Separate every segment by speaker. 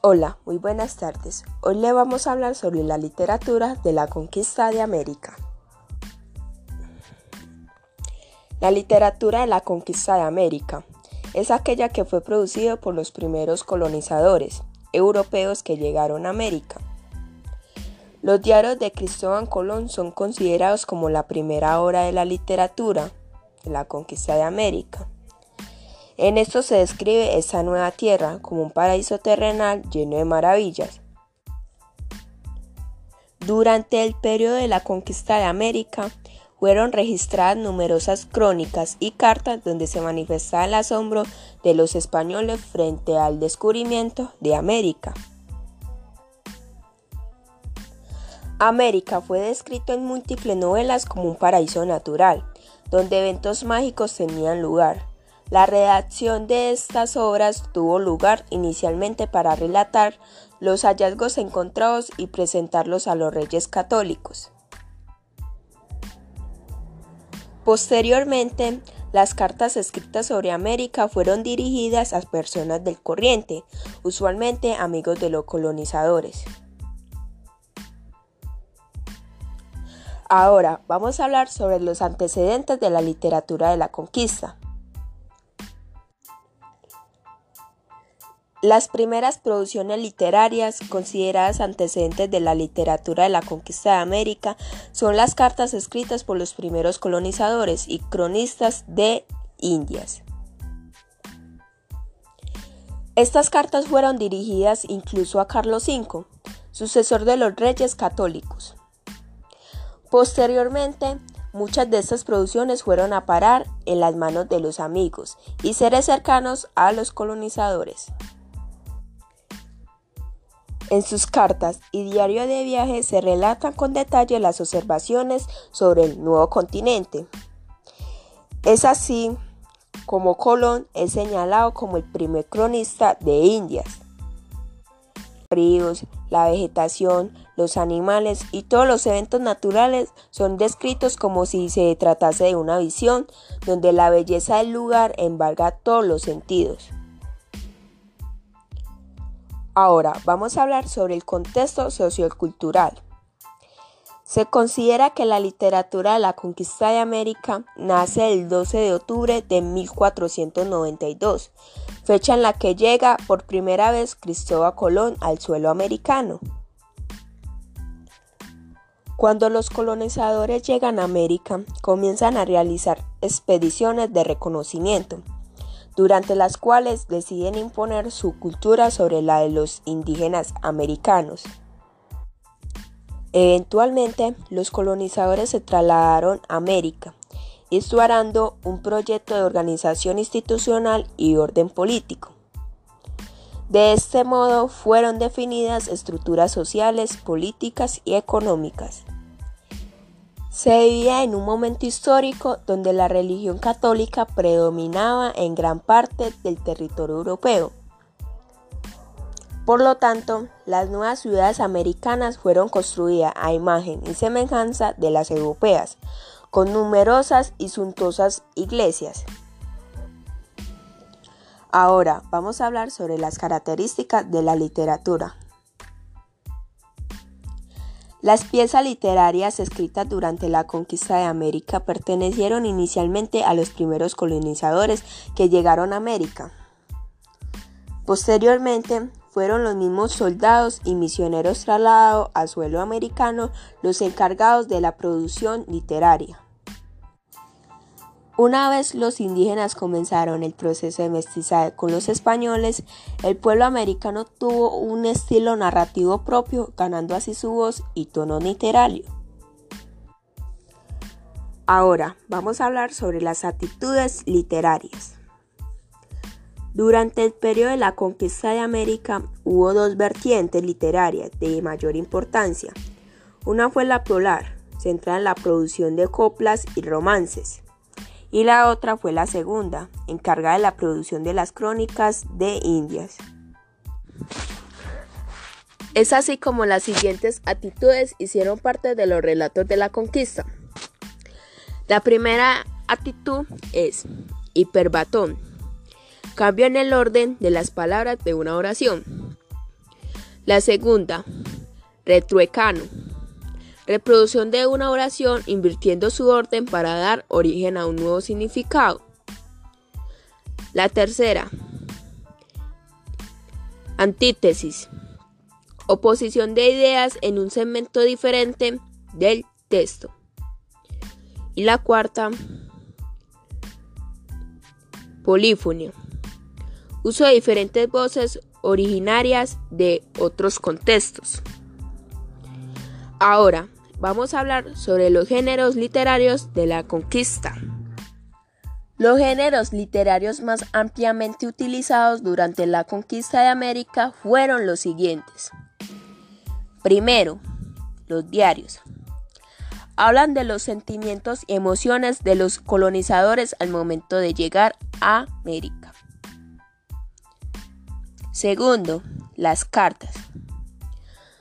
Speaker 1: Hola, muy buenas tardes. Hoy le vamos a hablar sobre la literatura de la conquista de América. La literatura de la conquista de América es aquella que fue producida por los primeros colonizadores europeos que llegaron a América. Los diarios de Cristóbal Colón son considerados como la primera obra de la literatura de la conquista de América. En esto se describe esta nueva tierra como un paraíso terrenal lleno de maravillas. Durante el periodo de la conquista de América, fueron registradas numerosas crónicas y cartas donde se manifestaba el asombro de los españoles frente al descubrimiento de América. América fue descrito en múltiples novelas como un paraíso natural, donde eventos mágicos tenían lugar. La redacción de estas obras tuvo lugar inicialmente para relatar los hallazgos encontrados y presentarlos a los reyes católicos. Posteriormente, las cartas escritas sobre América fueron dirigidas a personas del corriente, usualmente amigos de los colonizadores. Ahora vamos a hablar sobre los antecedentes de la literatura de la conquista. Las primeras producciones literarias consideradas antecedentes de la literatura de la conquista de América son las cartas escritas por los primeros colonizadores y cronistas de Indias. Estas cartas fueron dirigidas incluso a Carlos V, sucesor de los reyes católicos. Posteriormente, muchas de estas producciones fueron a parar en las manos de los amigos y seres cercanos a los colonizadores. En sus cartas y diario de viaje se relatan con detalle las observaciones sobre el nuevo continente. Es así como Colón es señalado como el primer cronista de Indias. Ríos, la vegetación, los animales y todos los eventos naturales son descritos como si se tratase de una visión donde la belleza del lugar embarga todos los sentidos. Ahora vamos a hablar sobre el contexto sociocultural. Se considera que la literatura de la conquista de América nace el 12 de octubre de 1492, fecha en la que llega por primera vez Cristóbal Colón al suelo americano. Cuando los colonizadores llegan a América, comienzan a realizar expediciones de reconocimiento durante las cuales deciden imponer su cultura sobre la de los indígenas americanos. Eventualmente, los colonizadores se trasladaron a América, estudiando un proyecto de organización institucional y orden político. De este modo fueron definidas estructuras sociales, políticas y económicas. Se vivía en un momento histórico donde la religión católica predominaba en gran parte del territorio europeo. Por lo tanto, las nuevas ciudades americanas fueron construidas a imagen y semejanza de las europeas, con numerosas y suntuosas iglesias. Ahora vamos a hablar sobre las características de la literatura. Las piezas literarias escritas durante la conquista de América pertenecieron inicialmente a los primeros colonizadores que llegaron a América. Posteriormente, fueron los mismos soldados y misioneros trasladados a suelo americano los encargados de la producción literaria. Una vez los indígenas comenzaron el proceso de mestizaje con los españoles, el pueblo americano tuvo un estilo narrativo propio, ganando así su voz y tono literario. Ahora vamos a hablar sobre las actitudes literarias. Durante el periodo de la conquista de América hubo dos vertientes literarias de mayor importancia. Una fue la polar, centrada en la producción de coplas y romances y la otra fue la segunda, encargada de la producción de las crónicas de Indias. Es así como las siguientes actitudes hicieron parte de los relatos de la conquista. La primera actitud es hiperbatón. Cambio en el orden de las palabras de una oración. La segunda, retruecano. Reproducción de una oración invirtiendo su orden para dar origen a un nuevo significado. La tercera, antítesis. Oposición de ideas en un segmento diferente del texto. Y la cuarta, polifonía. Uso de diferentes voces originarias de otros contextos. Ahora, vamos a hablar sobre los géneros literarios de la conquista. Los géneros literarios más ampliamente utilizados durante la conquista de América fueron los siguientes. Primero, los diarios. Hablan de los sentimientos y emociones de los colonizadores al momento de llegar a América. Segundo, las cartas.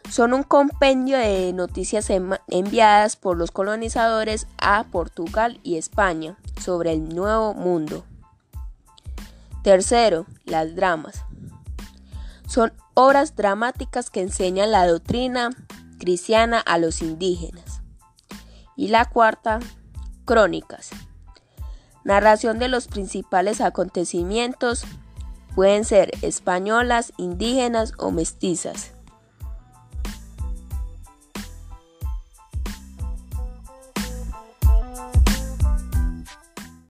Speaker 1: Son un compendio de noticias enviadas por los colonizadores a Portugal y España sobre el Nuevo Mundo. Tercero, las dramas. Son obras dramáticas que enseñan la doctrina cristiana a los indígenas. Y la cuarta, crónicas. Narración de los principales acontecimientos pueden ser españolas, indígenas o mestizas.